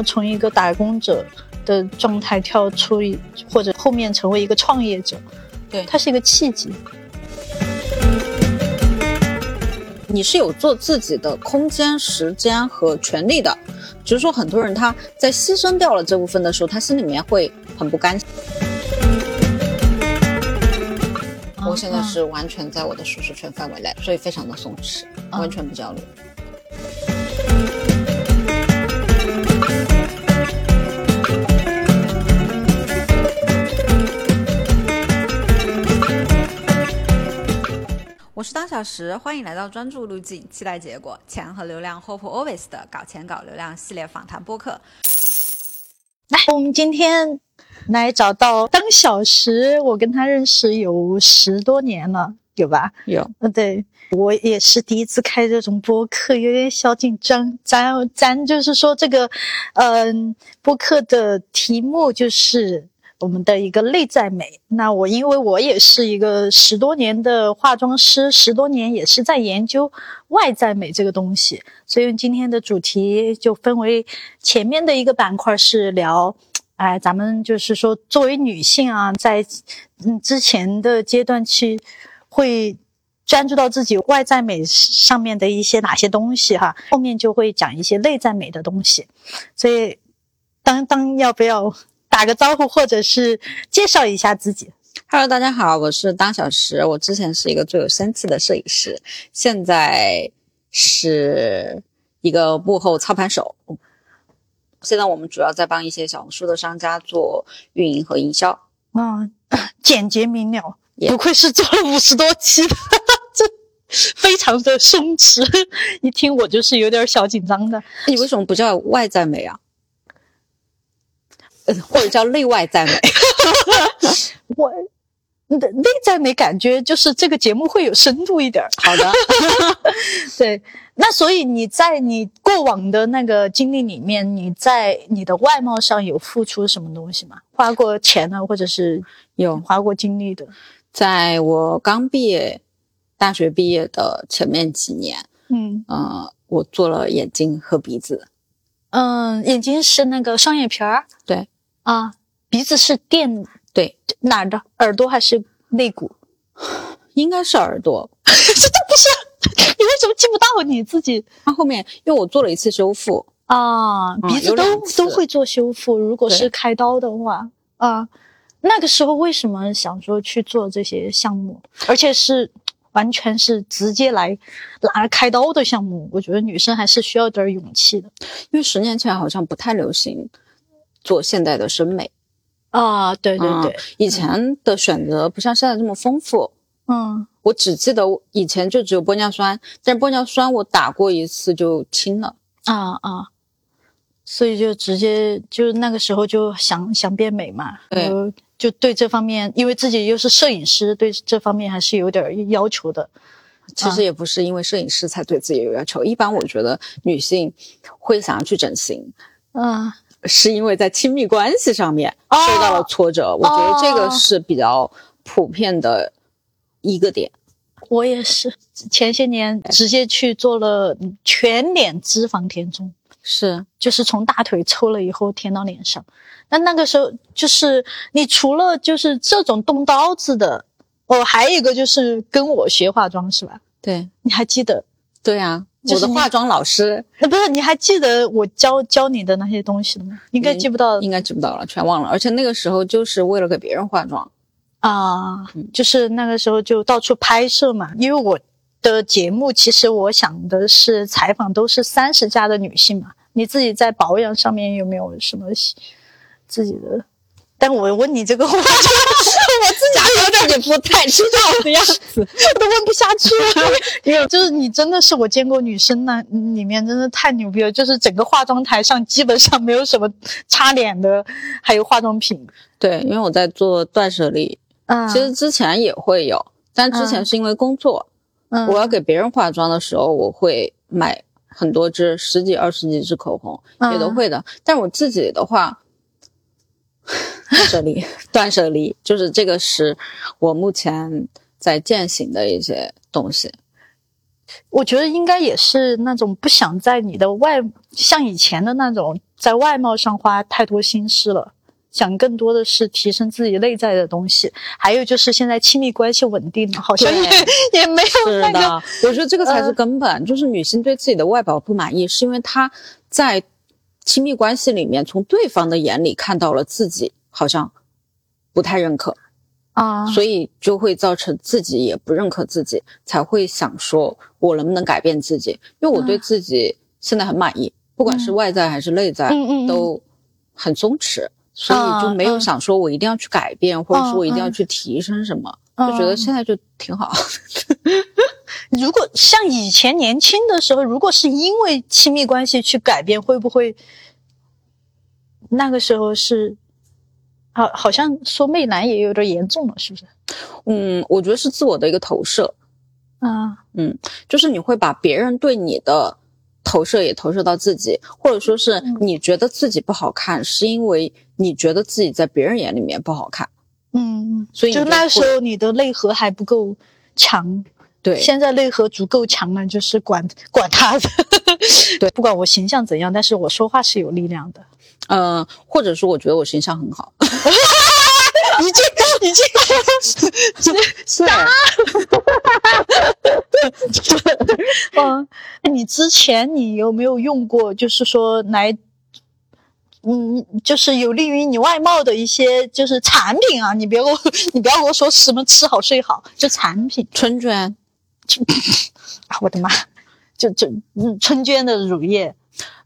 要从一个打工者的状态跳出一，或者后面成为一个创业者，对它是一个契机。你是有做自己的空间、时间和权利的，只是说很多人他在牺牲掉了这部分的时候，他心里面会很不甘心。我现在是完全在我的舒适圈范围内，所以非常的松弛，完全不焦虑。我是当小时，欢迎来到专注路径，期待结果，钱和流量 Hope Always 的搞钱搞流量系列访谈播客。来，我们今天来找到当小时，我跟他认识有十多年了，有吧？有，嗯，对我也是第一次开这种播客，有点小紧张。咱咱就是说这个，嗯、播客的题目就是我们的一个内在美。那我因为我也是一个十多年的化妆师，十多年也是在研究外在美这个东西，所以今天的主题就分为前面的一个板块是聊。哎，咱们就是说，作为女性啊，在嗯之前的阶段去会专注到自己外在美上面的一些哪些东西哈，后面就会讲一些内在美的东西。所以，当当要不要打个招呼，或者是介绍一下自己？Hello，大家好，我是当小时。我之前是一个最有生气的摄影师，现在是一个幕后操盘手。现在我们主要在帮一些小红书的商家做运营和营销。嗯，简洁明了不愧是做了五十多期的，这非常的松弛。一听我就是有点小紧张的。你为什么不叫外在美啊？呃或者叫内外赞美？我你的内在美感觉就是这个节目会有深度一点。好的，对，那所以你在你过往的那个经历里面，你在你的外貌上有付出什么东西吗？花过钱呢，或者是有花过精力的？在我刚毕业，大学毕业的前面几年，嗯呃，我做了眼睛和鼻子。嗯，眼睛是那个双眼皮儿对啊，鼻子是垫对，哪儿的？耳朵还是肋骨？应该是耳朵。这都不是，你为什么记不到你自己他后面，因为我做了一次修复，啊？嗯鼻子都、都会做修复，如果是开刀的话啊，那个时候为什么想说去做这些项目，而且是完全是直接来拿来开刀的项目？我觉得女生还是需要点勇气的因为十年前好像不太流行做现代的审美，啊。对对对，以前的选择不像现在这么丰富。嗯我只记得我以前就只有玻尿酸，但是玻尿酸我打过一次就清了。啊啊，所以就直接就那个时候就想想变美嘛，对就对这方面，因为自己又是摄影师，对这方面还是有点要求的。其实也不是因为摄影师才对自己有要求，一般我觉得女性会想要去整形，嗯。是因为在亲密关系上面哦受到了挫折。我觉得这个哦是比较普遍的一个点。我也是，前些年直接去做了全脸脂肪填充，是，就是从大腿抽了以后填到脸上。那那个时候就是你除了就是这种动刀子的，哦，还有一个就是跟我学化妆是吧？对，你还记得？对啊，就是你我的化妆老师呃，不是，你还记得我教教你的那些东西了吗？应该记不到应该记不到了，全忘了。而且那个时候就是为了给别人化妆。啊，就是那个时候就到处拍摄嘛，因为我的节目其实我想的是采访都是三十加的女性嘛，你自己在保养上面有没有什么自己的？但我问你这个话，我自己有点也不太知道的样子。我都问不下去了，因为就是你真的是我见过女生那里面真的太牛逼了，就是整个化妆台上基本上没有什么擦脸的，还有化妆品，对，因为我在做断舍离，嗯，其实之前也会有，但之前是因为工作，嗯我要给别人化妆的时候，我会买很多支十几、二十几支口红，嗯也都会的。但我自己的话，断舍离，断舍离，就是这个是我目前在践行的一些东西。我觉得应该也是那种不想在你的外像以前的那种在外貌上花太多心思了，想更多的是提升自己内在的东西。还有就是现在亲密关系稳定了，好像也也没有那个。是的，我觉得这个才是根本。就是女性对自己的外表不满意，是因为她在亲密关系里面从对方的眼里看到了自己好像不太认可。啊，所以就会造成自己也不认可自己，才会想说我能不能改变自己？因为我对自己现在很满意，不管是外在还是内在，嗯都很松弛，所以就没有想说我一定要去改变，或者说我一定要去提升什么，就觉得现在就挺好。如果像以前年轻的时候，如果是因为亲密关系去改变，会不会那个时候是？好，好像说媚男也有点严重了，是不是？嗯，我觉得是自我的一个投射。啊，嗯，就是你会把别人对你的投射也投射到自己，或者说是你觉得自己不好看，是因为你觉得自己在别人眼里面不好看。嗯，所以就那时候你的内核还不够强。对，现在内核足够强了，就是管管他的。对，不管我形象怎样，但是我说话是有力量的。嗯，或者说我觉得我形象很好。已经已经是嗯，你之前你有没有用过，就是说来，嗯，就是有利于你外貌的一些就是产品啊？你别给我，你不要给我说什么吃好睡好，就产品。春娟，啊，我的妈，就就嗯，春娟的乳液，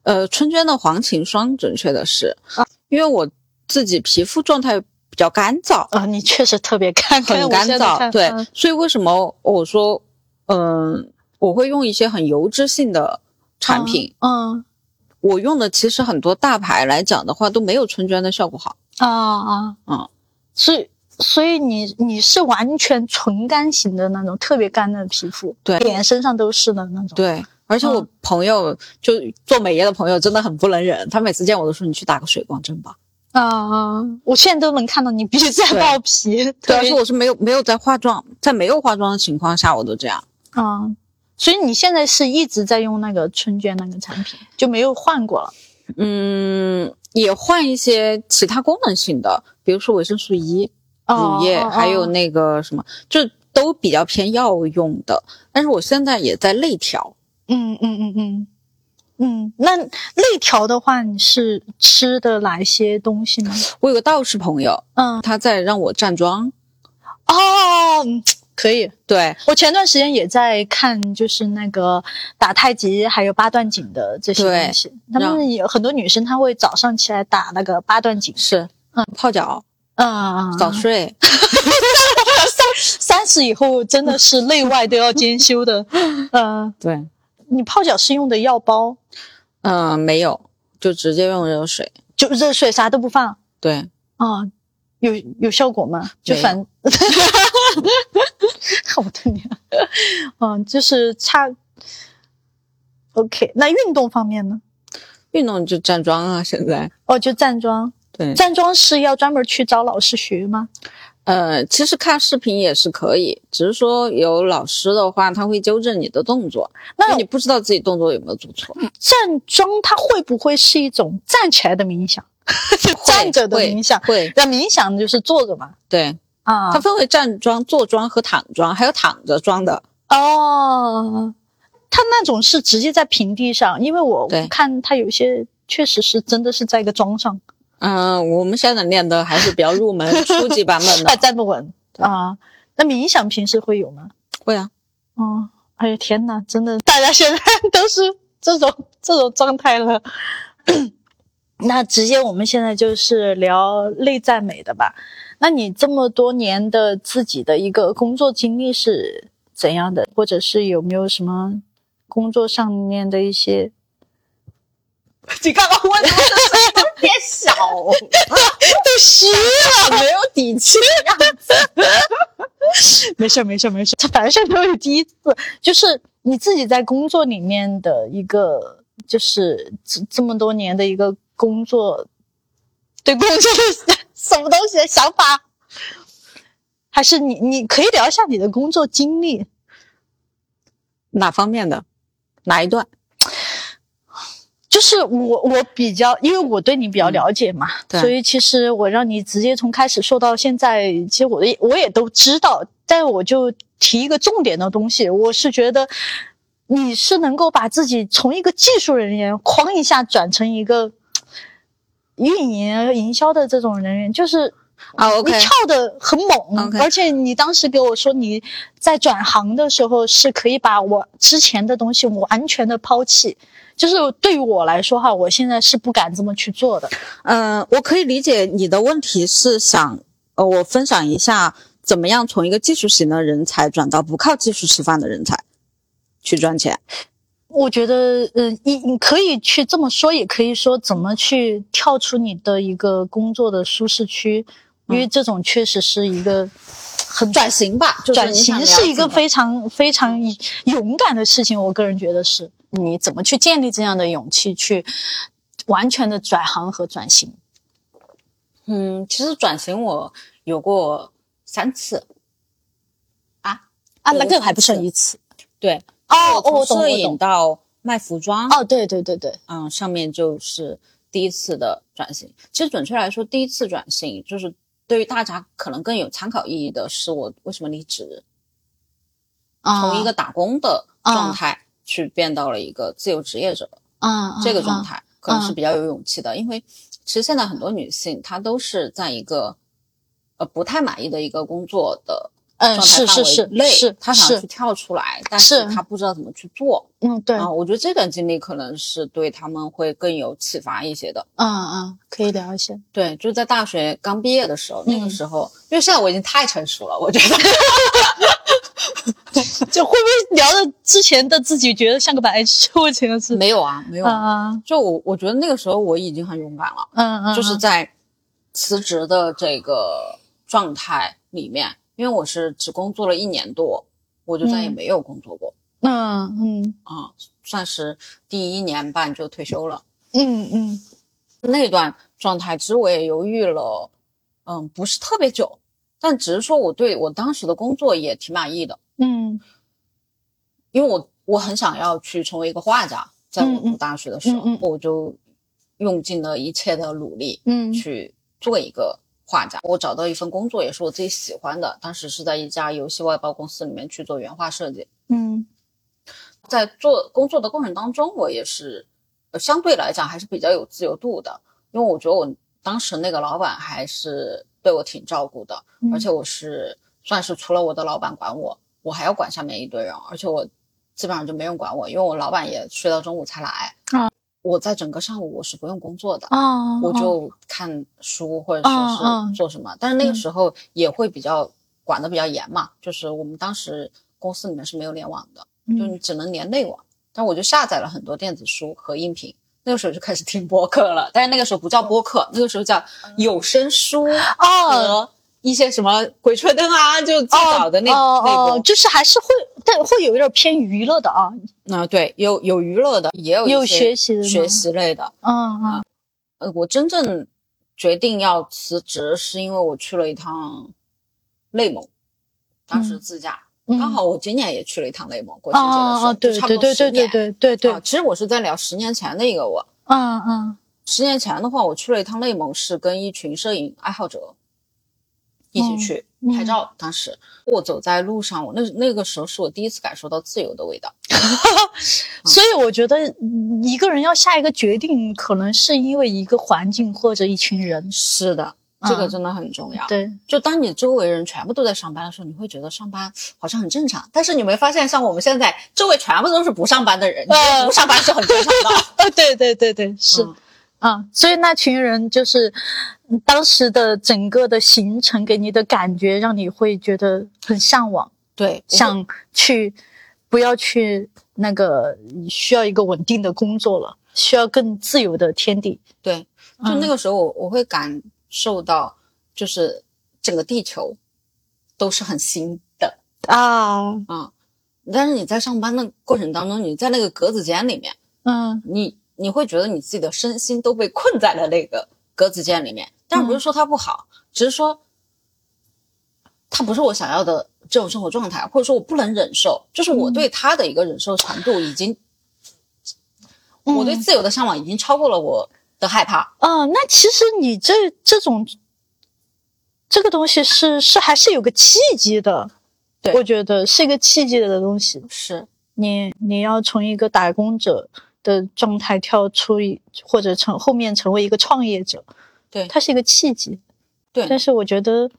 呃，春娟的黄芩霜，准确的是，啊因为我自己皮肤状态比较干燥，啊，你确实特别干，很干燥，对，所以为什么我说，嗯，我会用一些很油脂性的产品，嗯，我用的其实很多大牌来讲的话都没有春娟的效果好，啊啊，啊，所以所以你你是完全纯干型的那种，特别干的皮肤，对，脸身上都是的那种，对，而且我朋友就做美业的朋友真的很不能忍，他每次见我都说你去打个水光针吧。啊，我现在都能看到你鼻子在爆皮。对，而且我是没有没有在化妆，在没有化妆的情况下，我都这样。啊，所以你现在是一直在用那个春娟那个产品，就没有换过了。嗯，也换一些其他功能性的，比如说维生素 E 乳液，还有那个什么，就都比较偏药用的。但是我现在也在内调。嗯嗯嗯嗯。嗯，那内调的话，你是吃的哪一些东西呢？我有个道士朋友，嗯，他在让我站桩。哦，可以。对我前段时间也在看，就是那个打太极还有八段锦的这些东西。他们有很多女生，她会早上起来打那个八段锦，是，嗯，泡脚，嗯，早睡。三三十以后真的是内外都要兼修的，嗯，对。你泡脚是用的药包？嗯，没有，就直接用热水，就热水啥都不放。对，啊，有有效果吗？就反，我的娘，嗯，就是差。OK，那运动方面呢？运动就站桩啊，现在。哦，就站桩。对，站桩是要专门去找老师学吗？呃，其实看视频也是可以，只是说有老师的话，他会纠正你的动作。那你不知道自己动作有没有做错？站桩它会不会是一种站起来的冥想？站着的冥想会。那冥想就是坐着嘛？对啊，它分为站桩、坐桩和躺桩，还有躺着桩的。哦，它那种是直接在平地上，因为我看它有些确实是真的是在一个桩上。嗯，我们现在练的还是比较入门、初级版本的，还站不稳啊。那冥想平时会有吗？会啊。哦，哎呀天呐，真的，大家现在都是这种这种状态了。那直接我们现在就是聊内在美的吧。那你这么多年的自己的一个工作经历是怎样的？或者是有没有什么工作上面的一些？你刚刚问的有点小，都虚了，没有底气的样子。没事没事没事，凡事都有第一次。就是你自己在工作里面的一个，就是这这么多年的一个工作，对工作的什么东西的想法，还是你你可以聊一下你的工作经历。哪方面的？哪一段？就是我我比较，因为我对你比较了解嘛，对所以其实我让你直接从开始说到现在，其实我也我也都知道，但我就提一个重点的东西，我是觉得你是能够把自己从一个技术人员哐一下转成一个运营营销的这种人员，就是啊你跳的很猛而且你当时给我说你在转行的时候是可以把我之前的东西完全的抛弃，就是对于我来说哈，我现在是不敢这么去做的。嗯，我可以理解你的问题是想，呃，我分享一下怎么样从一个技术型的人才转到不靠技术吃饭的人才去赚钱。我觉得，嗯，你你可以去这么说，也可以说怎么去跳出你的一个工作的舒适区，因为这种确实是一个很转型吧，就是转型是一个非常非常勇敢的事情，我个人觉得是。你怎么去建立这样的勇气，去完全的转行和转型？嗯，其实转型我有过三次。啊，啊，有那个还不算一次。对，哦我从摄影到卖服装，哦，对对对对，嗯，上面就是第一次的转型。其实准确来说，第一次转型就是对于大家可能更有参考意义的是我为什么离职，啊从一个打工的啊状态去变到了一个自由职业者啊这个状，态，可能是比较有勇气的。因为其实现在很多女性她都是在一个呃不太满意的一个工作的嗯，是是是内，是他想去跳出来，但是他不知道怎么去做。嗯，对，啊，我觉得这段经历可能是对他们会更有启发一些的。嗯嗯，可以聊一些。对，就是在大学刚毕业的时候，那个嗯时候，因为现在我已经太成熟了，我觉得 就会不会聊的之前的自己觉得像个白痴？我觉得是。没有啊，没有啊。啊，就我我觉得那个时候我已经很勇敢了，嗯嗯，就是在辞职的这个状态里面，因为我是只工作了一年多，我就再也嗯。没有工作过那嗯。啊、算是第一年半就退休了。嗯嗯。那段状态，其实我也犹豫了，嗯，不是特别久，但只是说我对我当时的工作也挺满意的，嗯。因为我我很想要去成为一个画家，在我读大学的时候，嗯嗯。我就用尽了一切的努力嗯。去做一个画家。我找到一份工作，也是我自己喜欢的，当时是在一家游戏外包公司里面去做原画设计。嗯在做工作的过程当中，我也是，呃，相对来讲还是比较有自由度的，因为我觉得我当时那个老板还是对我挺照顾的，嗯而且我是算是除了我的老板管我，我还要管下面一堆人，而且我基本上就没人管我，因为我老板也睡到中午才来啊，我在整个上午我是不用工作的。啊，我就看书或者说是做什么，但是那个嗯时候也会比较管的比较严嘛，就是我们当时公司里面是没有联网的，就嗯你只能连内网。但我就下载了很多电子书和音频，那个时候就开始听播客了。但是那个时候不叫播客，那个时候叫有声书一些什么《鬼吹灯》啊，就最早的那哦那哦，就是还是会，但会有一点偏娱乐的啊。啊，对，有有娱乐的，也有一有些学习的学习类的。嗯嗯呃，我真正决定要辞职，是因为我去了一趟内蒙，当时嗯自驾，嗯，刚好我今年也去了一趟内蒙过春节的时候，就差对对对对不多十年。对对对啊，，其实我是在聊十年前的一个我。嗯嗯十年前的话，我去了一趟内蒙，是跟一群摄影爱好者一起去嗯拍照。当时我走在路上，我那那个时候是我第一次感受到自由的味道。所以我觉得嗯一个人要下一个决定，可能是因为一个环境或者一群人。是的，这个嗯真的很重要。对，就当你周围人全部都在上班的时候，你会觉得上班好像很正常。但是你没发现，像我们现在周围全部都是不上班的人，你觉得不上班是很正常的。哦，对对对对，是嗯啊，所以那群人就是嗯当时的整个的行程给你的感觉，让你会觉得很向往，对，想去，不要去那个需要一个稳定的工作了，需要更自由的天地。对，就嗯那个时候我我会感受到，就是整个地球都是很新的啊，啊。但是你在上班的过程当中，你在那个格子间里面，嗯你你会觉得你自己的身心都被困在了那个格子间里面。但是不是说它不好，只是说它不是我想要的这种生活状态，或者说我不能忍受，就是我对他的一个忍受程度已经，嗯我对自由的向往已经超过了我的害怕。嗯、那其实你这这种这个东西是是还是有个契机的，对我觉得是一个契机的东西。是，你你要从一个打工者的状态跳出一，或者成后面成为一个创业者，对它是一个契机。对但是我觉得，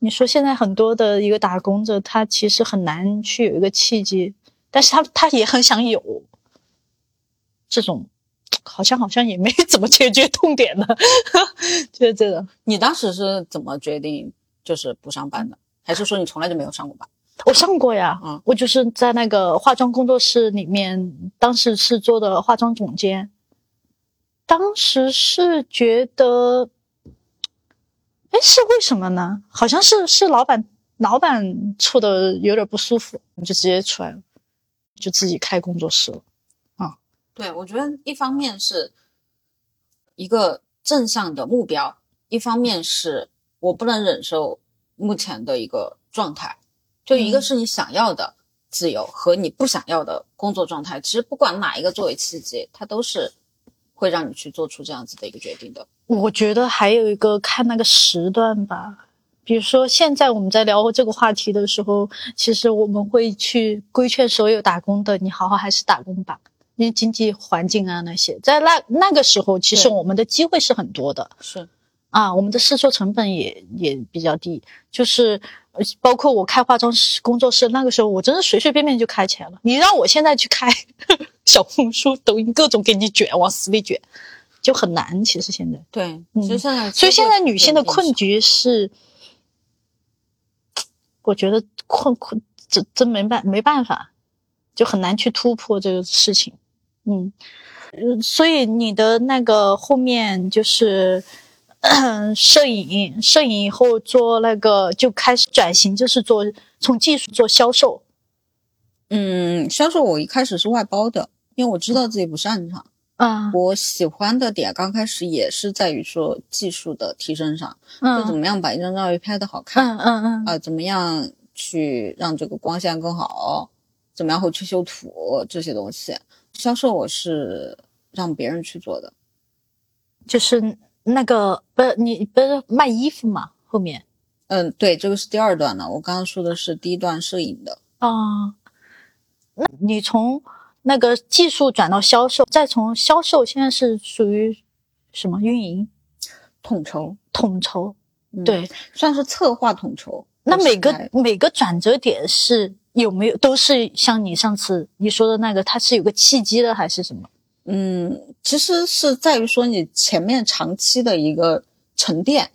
你说现在很多的一个打工者，他其实很难去有一个契机，但是他他也很想有这种，好像好像也没 怎么解决痛点的，就是这个。你当时是怎么决定就是不上班的？还是说你从来就没有上过班？我上过呀，嗯我就是在那个化妆工作室里面，当时是做的化妆总监。当时是觉得，哎，是为什么呢？好像是是老板老板处的有点不舒服，我就直接出来了，就自己开工作室了。啊对，我觉得一方面是一个正向的目标，一方面是我不能忍受目前的一个状态。就一个嗯是你想要的自由和你不想要的工作状态，其实不管哪一个作为契机，它都是会让你去做出这样子的一个决定的。我觉得还有一个看那个时段吧，比如说现在我们在聊这个话题的时候，其实我们会去规劝所有打工的，你好好还是打工吧，因为经济环境啊那些，在那那个时候，其实我们的机会是很多的是，啊，我们的试错成本也也比较低，就是呃包括我开化妆室工作室，那个时候我真的随随便便就开起来了。你让我现在去开小红书、抖音，各种给你卷，往死里卷，就很难。其实现在。对，嗯其实现在，所以现在女性的困，局是，我觉得困困真真没办没办法，就很难去突破这个事情。嗯，呃所以你的那个后面就是。摄影，摄影以后做那个就开始转型，就是做从技术做销售。嗯，销售我一开始是外包的，因为我知道自己不擅长。啊，我喜欢的点刚开始也是在于说技术的提升上，就怎嗯么样把一张照片拍得好看嗯嗯嗯啊、怎么样去让这个光线更好，怎么样会去修图这些东西。销售我是让别人去做的，就是那个不是你不是卖衣服嘛？后面嗯，对，这个是第二段了。我刚刚说的是第一段摄影的，啊，那你从那个技术转到销售，再从销售，现在是属于什么运营统筹，统筹？嗯对，算是策划统筹。那每个每个转折点是有没有都是像你上次你说的那个，它是有个契机的还是什么？嗯，其实是在于说你前面长期的一个沉淀，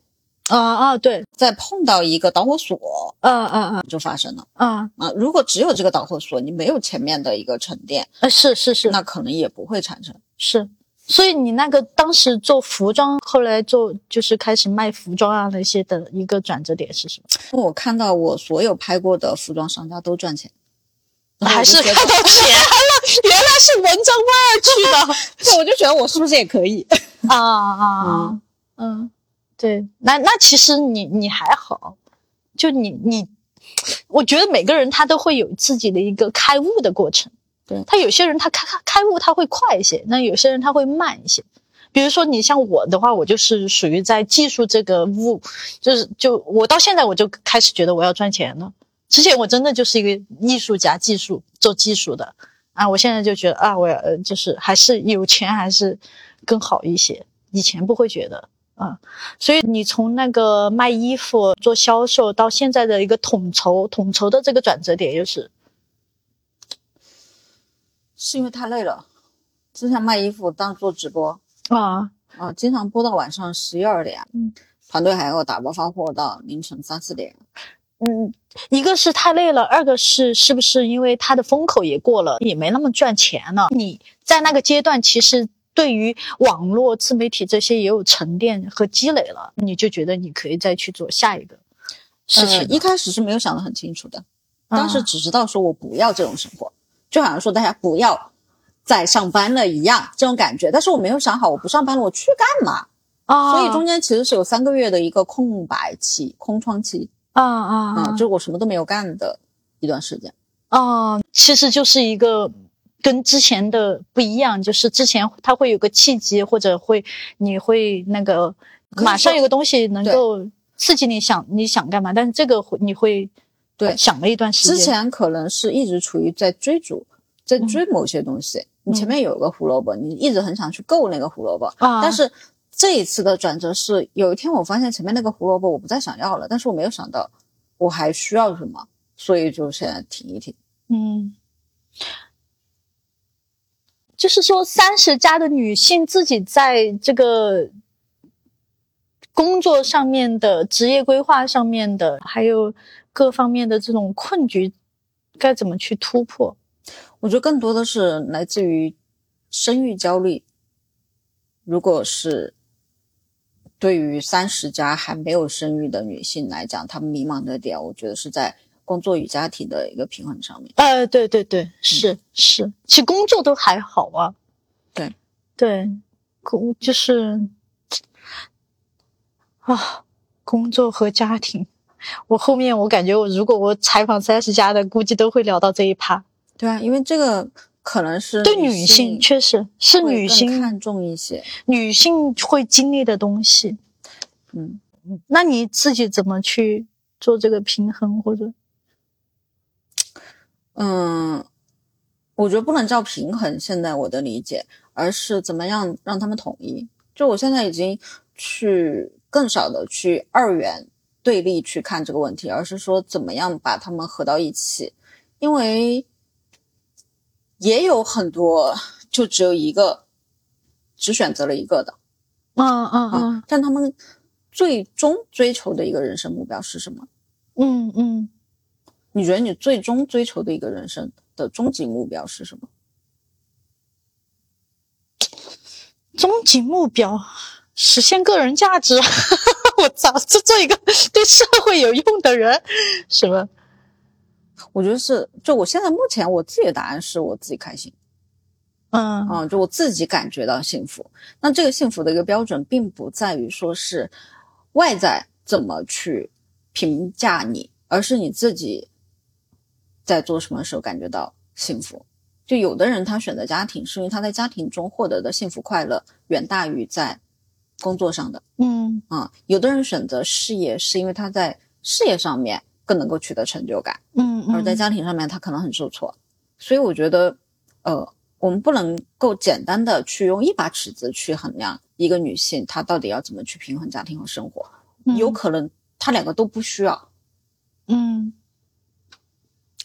啊啊，对，再碰到一个导火索啊啊啊就发生了啊，啊。如果只有这个导火索，你没有前面的一个沉淀，呃，是是是那可能也不会产生。是。所以你那个当时做服装，后来做就是开始卖服装啊那些的一个转折点是什么？我看到我所有拍过的服装商家都赚钱，还是看到钱了，原来是文章味儿去的。对，我就觉得我是不是也可以？啊啊啊，嗯，对，那那其实你你还好，就你你，我觉得每个人他都会有自己的一个开悟的过程。对他有些人他开开开悟他会快一些，那有些人他会慢一些。比如说你像我的话，我就是属于在技术这个悟，就是就我到现在我就开始觉得我要赚钱了。之前我真的就是一个艺术家，技术做技术的啊，我现在就觉得啊，我要呃就是还是有钱还是更好一些，以前不会觉得啊。所以你从那个卖衣服做销售到现在的一个统筹，统筹的这个转折点就是是因为太累了。之前卖衣服当做直播啊，啊，经常播到晚上十一二点，嗯，团队还要打包发货到凌晨三四点。嗯，一个是太累了，二个是是不是因为它的风口也过了，也没那么赚钱了？你在那个阶段，其实对于网络自媒体这些也有沉淀和积累了，你就觉得你可以再去做下一个事情一开始是没有想得很清楚的，啊当时只知道说我不要这种生活，就好像说大家不要再上班了一样这种感觉。但是我没有想好我不上班了我去干嘛，啊，所以中间其实是有三个月的一个空白期、空窗期。啊啊啊，就是我什么都没有干的一段时间。哦，其实就是一个跟之前的不一样，就是之前它会有个契机，或者会你会那个马上有个东西能够刺激你想你想干嘛，但是这个会你会对想了一段时间。之前可能是一直处于在追逐，在追某些东西。你前面有个胡萝卜，你一直很想去够那个胡萝卜，啊但是这一次的转折是，有一天我发现前面那个胡萝卜我不再想要了，但是我没有想到我还需要什么，所以就现在停一停。嗯，就是说，三十加的女性自己在这个工作上面的、职业规划上面的，还有各方面的这种困局，该怎么去突破？我觉得更多的是来自于生育焦虑。如果是对于三十加还没有生育的女性来讲，她们迷茫的点，我觉得是在工作与家庭的一个平衡上面。呃，对对对，是、是，其实工作都还好啊。对对，工就是啊，工作和家庭。我后面我感觉我如果我采访三十家的，估计都会聊到这一趴。对啊，因为这个可能是对女性确实是女性看重一些。女性会经历的东西。嗯，那你自己怎么去做这个平衡，或者嗯，我觉得不能叫平衡，现在我的理解，而是怎么样让他们统一。就我现在已经去更少的去二元对立去看这个问题，而是说怎么样把他们合到一起，因为也有很多就只有一个，只选择了一个的嗯嗯嗯，但他们最终追求的一个人生目标是什么？嗯嗯你觉得你最终追求的一个人生的终极目标是什么？终极目标实现个人价值。我操，这做一个对社会有用的人，什么？我觉得是，就我现在目前我自己的答案是我自己开心嗯啊、就我自己感觉到幸福。那这个幸福的一个标准，并不在于说是外在怎么去评价你，而是你自己在做什么时候感觉到幸福。就有的人他选择家庭，是因为他在家庭中获得的幸福快乐远大于在工作上的。嗯啊、有的人选择事业，是因为他在事业上面更能够取得成就感。嗯，而在家庭上面他可能很受挫，所以我觉得，呃，我们不能够简单的去用一把尺子去衡量一个女性她到底要怎么去平衡家庭和生活，嗯有可能她两个都不需要。嗯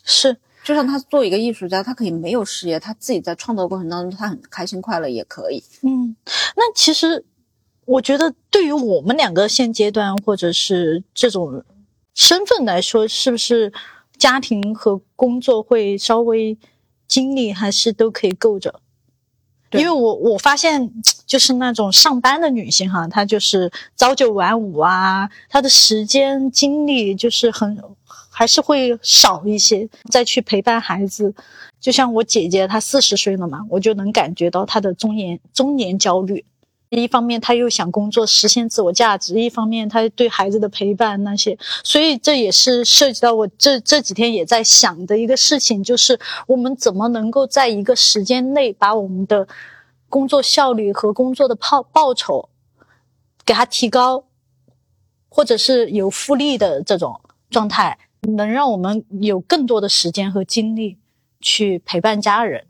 是就像他做一个艺术家，他可以没有事业，他自己在创作过程当中他很开心快乐也可以。嗯，那其实我觉得对于我们两个现阶段或者是这种身份来说，是不是家庭和工作会稍微精力还是都可以够着？对因为我我发现就是那种上班的女性哈，她就是朝九晚五啊，她的时间精力就是很还是会少一些，再去陪伴孩子。就像我姐姐，她四十岁了嘛，我就能感觉到她的中年中年焦虑。一方面，她又想工作实现自我价值；一方面，她对孩子的陪伴那些，所以这也是涉及到我这这几天也在想的一个事情，就是我们怎么能够在一个时间内把我们的工作效率和工作的报报酬给它提高，或者是有复利的这种状态，能让我们有更多的时间和精力去陪伴家人。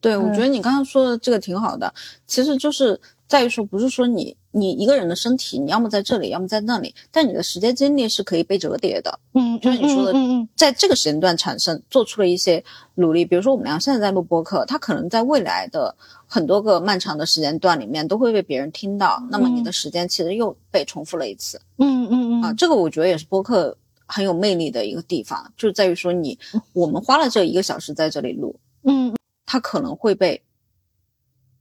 对，我嗯觉得你刚刚说的这个挺好的，其实就是在于说，不是说你你一个人的身体，你要么在这里，要么在那里，但你的时间精力是可以被折叠的。嗯，就是你说的嗯嗯在这个时间段产生做出了一些努力，比如说我们俩现在在录播客，它可能在未来的很多个漫长的时间段里面都会被别人听到，那么你的时间其实又被重复了一次、嗯嗯嗯啊，这个我觉得也是播客很有魅力的一个地方，就在于说你我们花了这一个小时在这里录，嗯它可能会被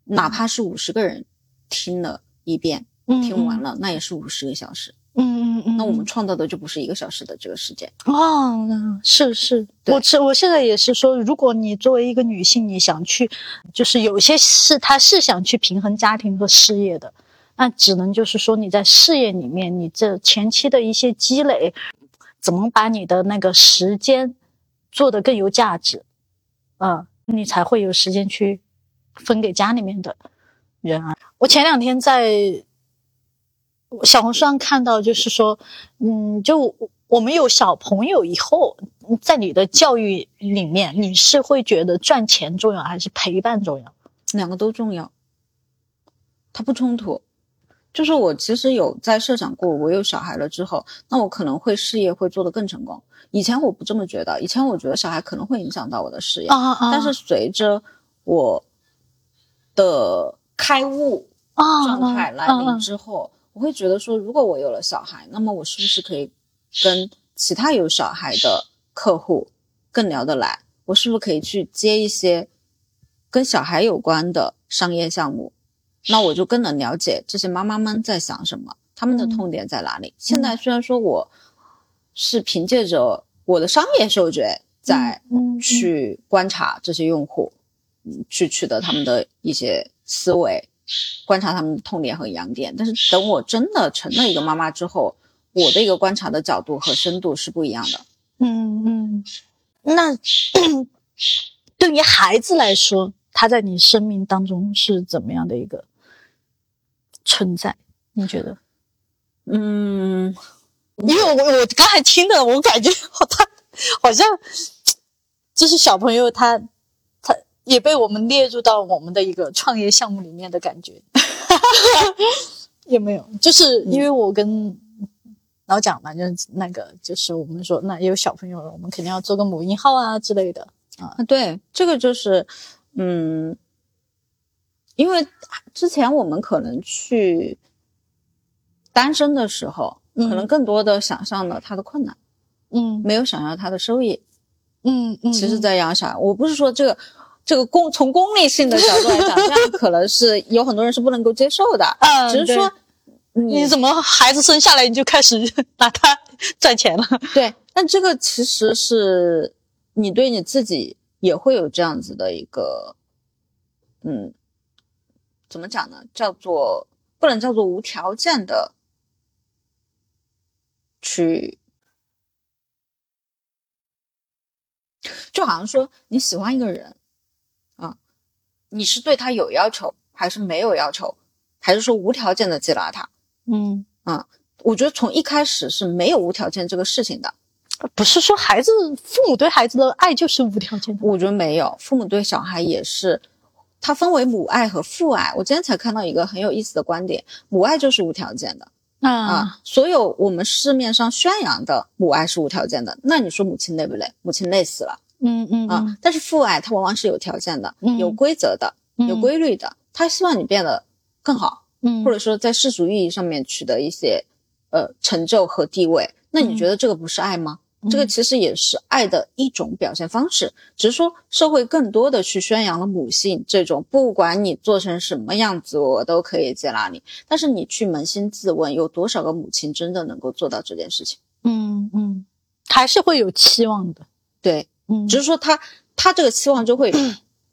哪怕是五十个人听了一遍，嗯，听完了，那也是五十个小时，嗯嗯嗯，那我们创造的就不是一个小时的这个时间。哦，是是，我是我现在也是说，如果你作为一个女性，你想去，就是有些事她是想去平衡家庭和事业的，那只能就是说你在事业里面，你这前期的一些积累，怎么把你的那个时间做得更有价值，啊、你才会有时间去分给家里面的人啊。我前两天在小红书上看到，就是说，嗯，就我们有小朋友以后，在你的教育里面，你是会觉得赚钱重要还是陪伴重要？两个都重要，它不冲突。就是我其实有在设想过，我有小孩了之后，那我可能会事业会做得更成功。以前我不这么觉得，以前我觉得小孩可能会影响到我的事业，啊啊但是随着我的开悟啊状态来临之后，我会觉得说，如果我有了小孩，那么我是不是可以跟其他有小孩的客户更聊得来？我是不是可以去接一些跟小孩有关的商业项目？那我就更能了解这些妈妈们在想什么，他们的嗯痛点在哪里。现在虽然说我是凭借着我的商业嗅觉在去观察这些用户，嗯，去取得他们的一些思维，观察他们的痛点和痒点。但是等我真的成了一个妈妈之后，我的一个观察的角度和深度是不一样的。嗯嗯，那 对于孩子来说，他在你生命当中是怎么样的一个存在？你觉得？嗯，因为我我刚才听的，我感觉他好像就是小朋友他，他也被我们列入到我们的一个创业项目里面的感觉，有没有？就是因为我跟老蒋嘛，就是那个，就是我们说，那也有小朋友了，我们肯定要做个母婴号啊之类的。啊，对，这个就是，嗯，因为之前我们可能去单身的时候，嗯可能更多的想象了他的困难，嗯没有想象他的收益。嗯嗯，其实，在养小孩，我不是说这个这个功从功利性的角度来讲，这样可能是有很多人是不能够接受的。嗯只是说你你怎么孩子生下来你就开始拿他 赚钱了？对，但这个其实是你对你自己也会有这样子的一个，嗯，怎么讲呢？叫做不能叫做无条件的去，就好像说你喜欢一个人啊，你是对他有要求，还是没有要求，还是说无条件的接纳他？嗯啊，我觉得从一开始是没有无条件这个事情的。不是说孩子父母对孩子的爱就是无条件的。我觉得没有，父母对小孩也是，它分为母爱和父爱。我今天才看到一个很有意思的观点，母爱就是无条件的啊，啊。所有我们市面上宣扬的母爱是无条件的，那你说母亲累不累？母亲累死了嗯嗯啊。但是父爱它往往是有条件的，嗯有规则的，有嗯规律的，他希望你变得更好，嗯，或者说在世俗意义上面取得一些呃成就和地位。那你觉得这个不是爱吗？这个其实也是爱的一种表现方式，只是说社会更多的去宣扬了母性这种，不管你做成什么样子，我都可以接纳你。但是你去扪心自问，有多少个母亲真的能够做到这件事情？嗯嗯，还是会有期望的。对，嗯，只是说他他这个期望就会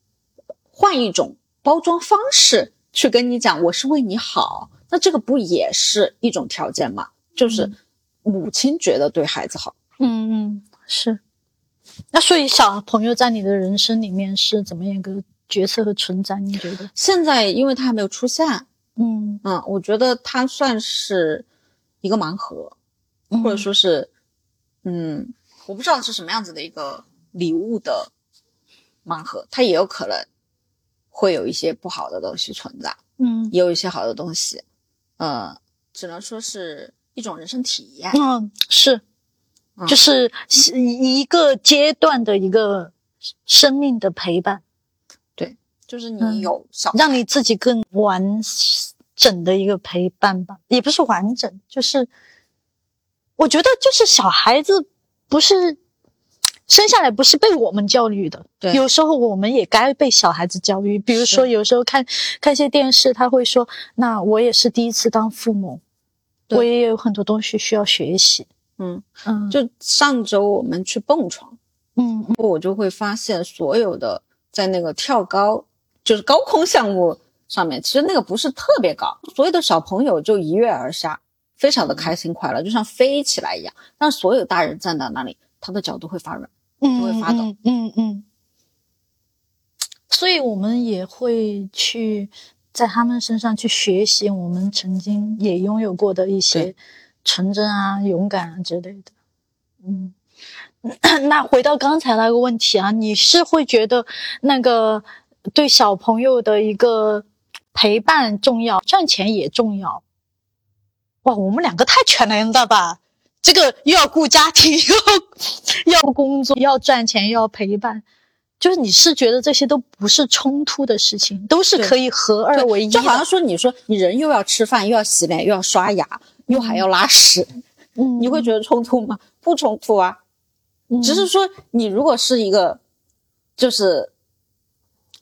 换一种包装方式去跟你讲，我是为你好，那这个不也是一种条件吗？就是母亲觉得对孩子好。嗯嗯是。那所以小朋友在你的人生里面是怎么样一个角色和存在？你觉得？现在因为他还没有出现，嗯嗯，我觉得他算是一个盲盒，或者说是，嗯，我不知道是什么样子的一个礼物的盲盒，它也有可能会有一些不好的东西存在，嗯也有一些好的东西，呃，只能说是一种人生体验。嗯是，嗯就是是一个阶段的一个生命的陪伴，对就是嗯你有小让你自己更完整的一个陪伴吧，也不是完整，就是我觉得就是小孩子不是生下来不是被我们教育的，对有时候我们也该被小孩子教育。比如说，有时候看看一些电视，他会说：“那我也是第一次当父母，对我也有很多东西需要学习。嗯，”嗯，就上周我们去蹦床，嗯嗯我就会发现所有的在那个跳高，就是高空项目上面，其实那个不是特别高，所有的小朋友就一跃而下，非常的开心快乐，就像飞起来一样。但所有大人站在那里，他的脚都会发软。嗯会发抖嗯嗯嗯。所以我们也会去在他们身上去学习我们曾经也拥有过的一些对纯真啊、勇敢啊之类的。嗯，那回到刚才那个问题啊，你是会觉得那个对小朋友的一个陪伴重要，赚钱也重要？哇，我们两个太全能了吧！这个又要顾家庭，又要要工作，要赚钱，又要陪伴，就是你是觉得这些都不是冲突的事情，都是可以合二为一。就好像说，你说你人又要吃饭，又要洗脸，又要刷牙，又还要拉屎，嗯。你会觉得冲突吗？不冲突啊，嗯。只是说你如果是一个，就是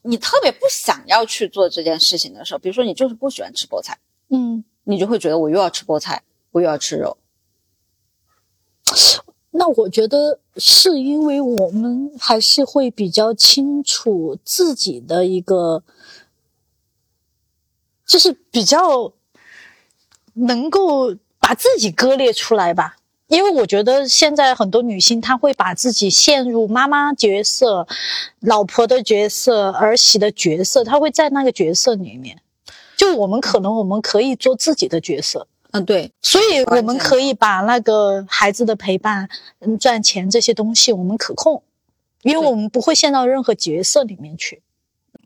你特别不想要去做这件事情的时候，比如说你就是不喜欢吃菠菜，嗯，你就会觉得我又要吃菠菜，我又要吃肉。那我觉得是因为我们还是会比较清楚自己的一个，就是比较能够把自己割裂出来吧。因为我觉得现在很多女性，她会把自己陷入妈妈角色、老婆的角色、儿媳的角色，她会在那个角色里面。就我们可能我们可以做自己的角色，嗯，对，所以我们可以把那个孩子的陪伴、嗯赚钱这些东西我们可控，因为我们不会陷到任何角色里面去。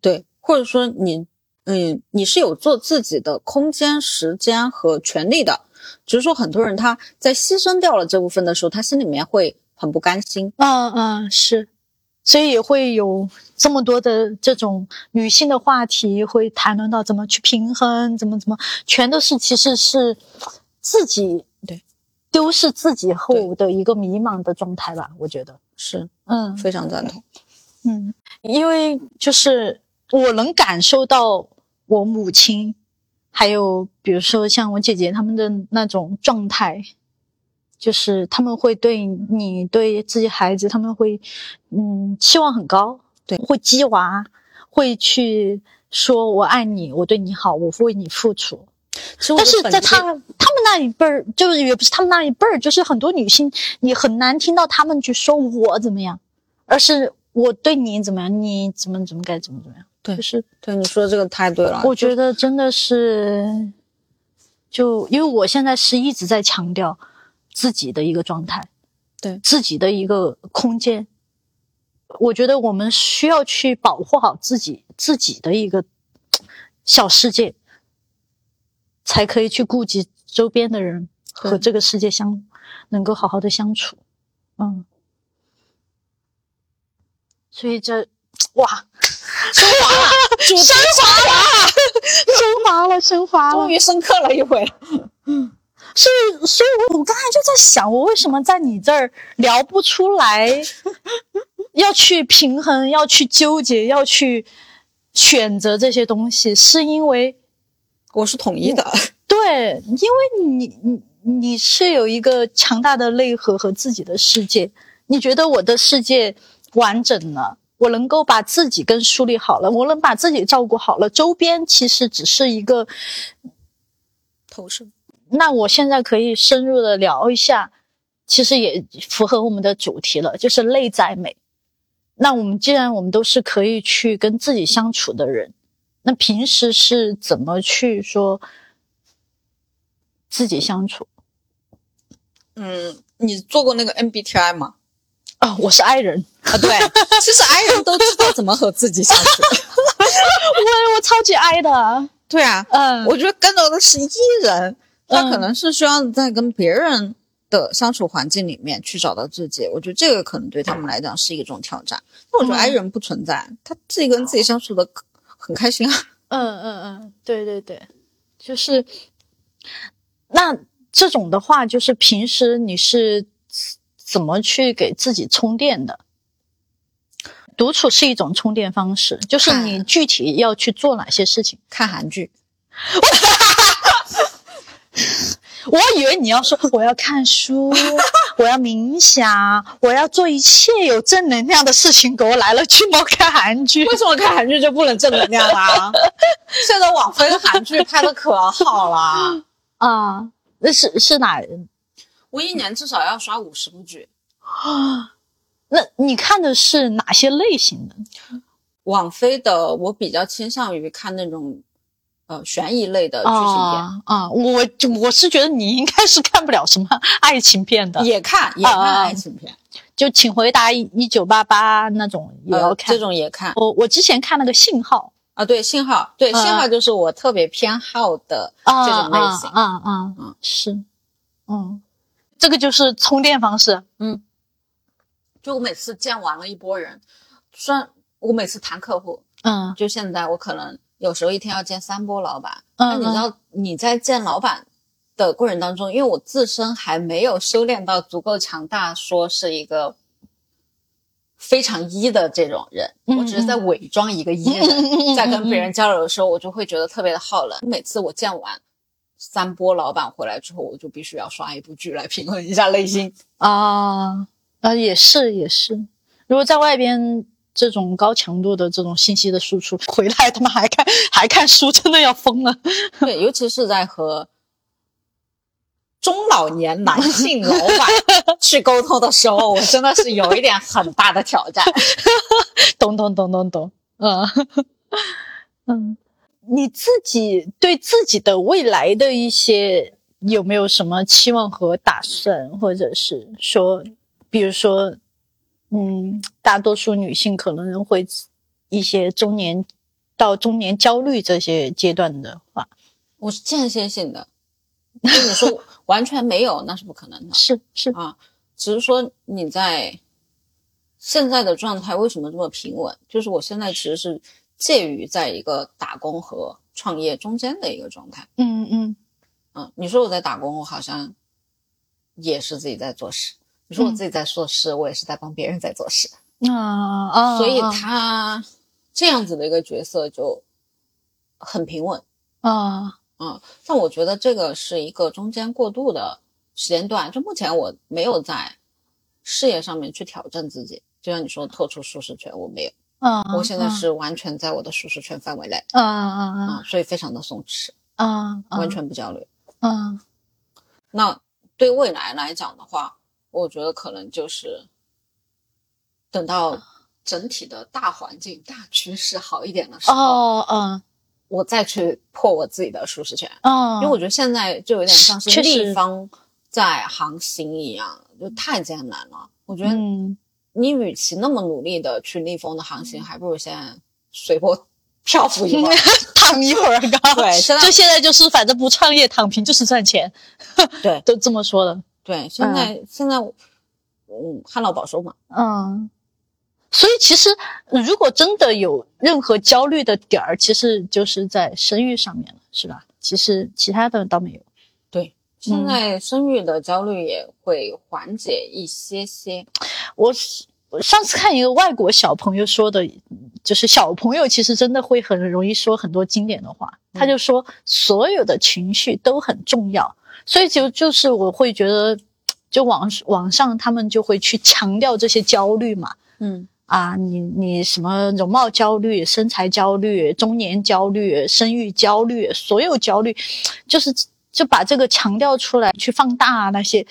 对，或者说你，嗯，你是有做自己的空间、时间和权利的，只是说很多人他在牺牲掉了这部分的时候，他心里面会很不甘心。嗯嗯，是，所以也会有这么多的这种女性的话题，会谈论到怎么去平衡，怎么怎么，全都是其实是自己对丢失自己后的一个迷茫的状态吧，我觉得。是嗯非常赞同。嗯，因为就是我能感受到我母亲，还有比如说像我姐姐她们的那种状态，就是他们会对你对自己孩子，他们会嗯期望很高，对会激娃，会去说我爱你，我对你好，我会为你付出。但是在他他们那一辈儿，就是也不是他们那一辈儿，就是很多女性，你很难听到他们去说我怎么样，而是我对你怎么样，你怎么怎么该怎么怎么样。对就是对你说的这个太对了。我觉得真的是，就因为我现在是一直在强调自己的一个状态，对自己的一个空间。我觉得我们需要去保护好自己自己的一个小世界，才可以去顾及周边的人和这个世界相能够好好的相处。嗯，所以这哇，升华了，升华了，升华了，升华了终。于深刻了一回。所以，所以我我刚才就在想，我为什么在你这儿聊不出来，要去平衡，要去纠结，要去选择这些东西，是因为 我是统一的，对，因为你你你是有一个强大的内核和自己的世界，你觉得我的世界完整了。我能够把自己跟梳理好了，我能把自己照顾好了，周边其实只是一个投射。那我现在可以深入的聊一下，其实也符合我们的主题了，就是内在美。那我们既然我们都是可以去跟自己相处的人，那平时是怎么去说自己相处？嗯，你做过那个 MBTI 吗？啊、我是 I 人，啊，对，其实 I 人都知道怎么和自己相处。我我超级 I 的，对啊，嗯，我觉得更多的是 E 人，他嗯可能是需要在跟别人的相处环境里面去找到自己。我觉得这个可能对他们来讲是一种挑战。那我觉得嗯 I 人不存在，他自己跟自己相处的很开心啊。嗯嗯嗯，对对对，就是那这种的话，就是平时你是怎么去给自己充电的？独处是一种充电方式，就是你具体要去做哪些事情。看韩剧，我以为你要说我要看书，我要冥想，我要做一切有正能量的事情，给我来了去猫看韩剧。为什么看韩剧就不能正能量啦？现在网飞的韩剧拍的可好啦。啊，那是是哪？我一年至少要刷五十部剧啊。那你看的是哪些类型的？网飞的我比较倾向于看那种呃悬疑类的剧情片，啊啊，我我是觉得你应该是看不了什么爱情片的，也看也看啊爱情片，就请回答一九八八那种也要呃看。这种也看我我之前看那个信号啊。对，信号，对啊信号就是我特别偏好的啊这种类型。啊啊啊嗯是，嗯，这个就是充电方式。嗯就我每次见完了一波人，虽然我每次谈客户，嗯就现在我可能有时候一天要见三波老板，嗯那你知道你在见老板的过程当中，因为我自身还没有修炼到足够强大，说是一个非常一的这种人，嗯我只是在伪装一个一人，在跟别人交流的时候，我就会觉得特别的耗能。每次我见完三波老板回来之后，我就必须要刷一部剧来平衡一下内心。啊啊也是也是，如果在外边。这种高强度的这种信息的输出，回来他们还看还看书，真的要疯了。对，尤其是在和中老年男性老板 去沟通的时候，我真的是有一点很大的挑战。懂懂懂懂懂，嗯嗯，你自己对自己的未来的一些有没有什么期望和打算，或者是说，比如说，嗯，大多数女性可能会一些中年到中年焦虑这些阶段的话，我是间歇性的，就你说 完全没有，那是不可能的是是，啊。只是说你在现在的状态为什么这么平稳？就是我现在其实是介于在一个打工和创业中间的一个状态。嗯嗯嗯，你说我在打工，我好像也是自己在做事；你说我自己在做事，我也是在帮别人在做事。啊啊，所以啊他这样子的一个角色就很平稳。啊嗯，但我觉得这个是一个中间过渡的时间段。就目前我没有在事业上面去挑战自己，就像你说脱出舒适圈，我没有，啊，我现在是完全在我的舒适圈范围内啊啊啊啊、所以非常的松弛，嗯，完全不焦虑。嗯那对未来来讲的话，我觉得可能就是等到整体的大环境、大趋势好一点的时候，哦嗯我再去破我自己的舒适圈。嗯，因为我觉得现在就有点像是确实立方在航行一样，就太艰难了。我觉得嗯。你与其那么努力的去逆风的航行，还不如先随波漂浮一会儿。躺一会儿，刚对现在就现在就是反正不创业躺平就是赚钱，对都这么说的。对，现在、现在，嗯，旱涝保收嘛，嗯，所以其实如果真的有任何焦虑的点儿，其实就是在生育上面了，是吧？其实其他的倒没有。对，现在生育的焦虑也会缓解一些些。我上次看一个外国小朋友说的，就是小朋友其实真的会很容易说很多经典的话。嗯他就说所有的情绪都很重要，所以就就是我会觉得，就网网上他们就会去强调这些焦虑嘛。嗯啊，你你什么容貌焦虑、身材焦虑、中年焦虑、生育焦虑，所有焦虑，就是就把这个强调出来，去放大啊那些。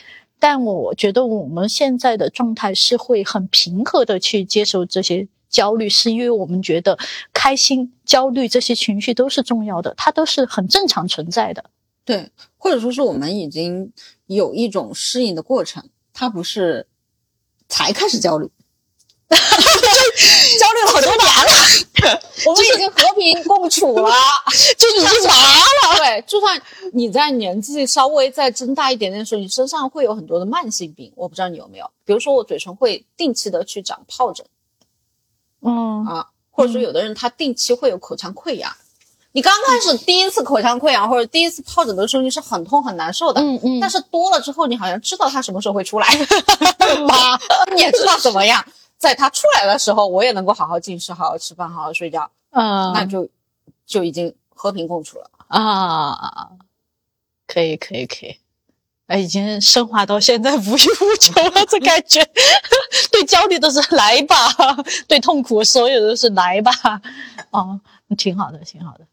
但我觉得我们现在的状态是会很平和的去接受这些焦虑，是因为我们觉得开心、焦虑这些情绪都是重要的，它都是很正常存在的。对，或者说是我们已经有一种适应的过程，它不是才开始焦虑，焦虑了很多年了，我们已经和平共处了。就已经麻了。对，就算你在年纪稍微再增大一点点的时候，你身上会有很多的慢性病，我不知道你有没有，比如说我嘴唇会定期的去长疱疹。嗯。啊，或者说有的人他定期会有口腔溃疡。你刚开始第一次口腔溃疡或者第一次疱疹的时候，你是很痛很难受的，嗯嗯。但是多了之后，你好像知道它什么时候会出来，妈，你也知道怎么样，在他出来的时候，我也能够好好进食、好好吃饭、好好睡觉，嗯那就就已经和平共处了。啊，可以可以可以，哎，已经升华到现在无欲无求了，这感觉。对焦虑都是来吧，对痛苦所有都是来吧。哦，挺好的，挺好的。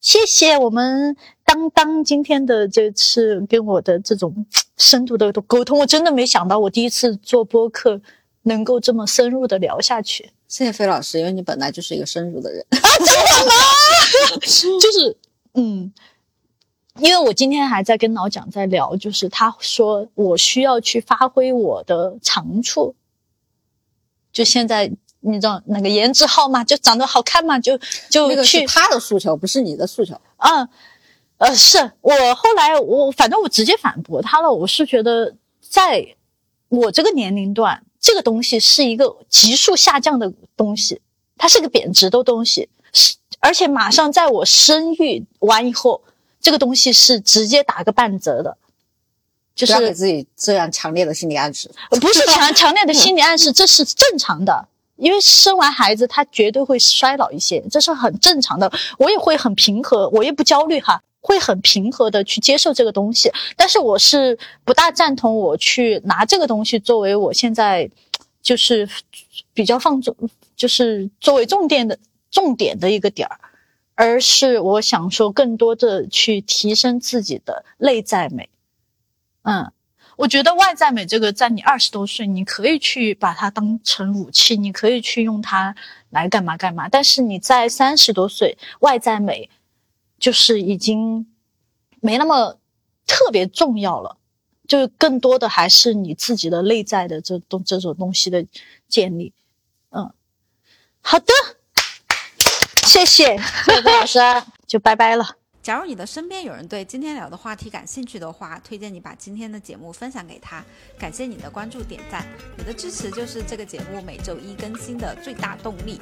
谢谢我们当当今天的这次跟我的这种深度的沟通，我真的没想到我第一次做播客能够这么深入的聊下去。谢谢费老师，因为你本来就是一个深入的人啊，真的吗。就是嗯，因为我今天还在跟老蒋在聊，就是他说我需要去发挥我的长处，就现在你知道那个颜值好嘛，就长得好看嘛，就就那个去是他的诉求，不是你的诉求。嗯，呃，是我后来我反正我直接反驳他了。我是觉得，在我这个年龄段，这个东西是一个急速下降的东西，它是个贬值的东西，是而且马上在我生育完以后，这个东西是直接打个半折的，就是要给自己这样强烈的心理暗示。不是强 强烈的心理暗示，这是正常的。因为生完孩子，他绝对会衰老一些，这是很正常的。我也会很平和，我也不焦虑哈，会很平和的去接受这个东西。但是我是不大赞同我去拿这个东西作为我现在就是比较放重，就是作为重点的重点的一个点儿，而是我想说更多的去提升自己的内在美。嗯，我觉得外在美这个，在你二十多岁，你可以去把它当成武器，你可以去用它来干嘛干嘛。但是你在三十多岁，外在美就是已经没那么特别重要了，就是更多的还是你自己的内在的这东这种东西的建立。嗯，好的，谢谢，谢谢老师。就拜拜了。假如你的身边有人对今天聊的话题感兴趣的话，推荐你把今天的节目分享给他。感谢你的关注点赞，你的支持就是这个节目每周一更新的最大动力。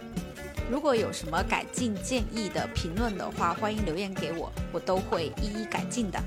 如果有什么改进建议的评论的话，欢迎留言给我，我都会一一改进的。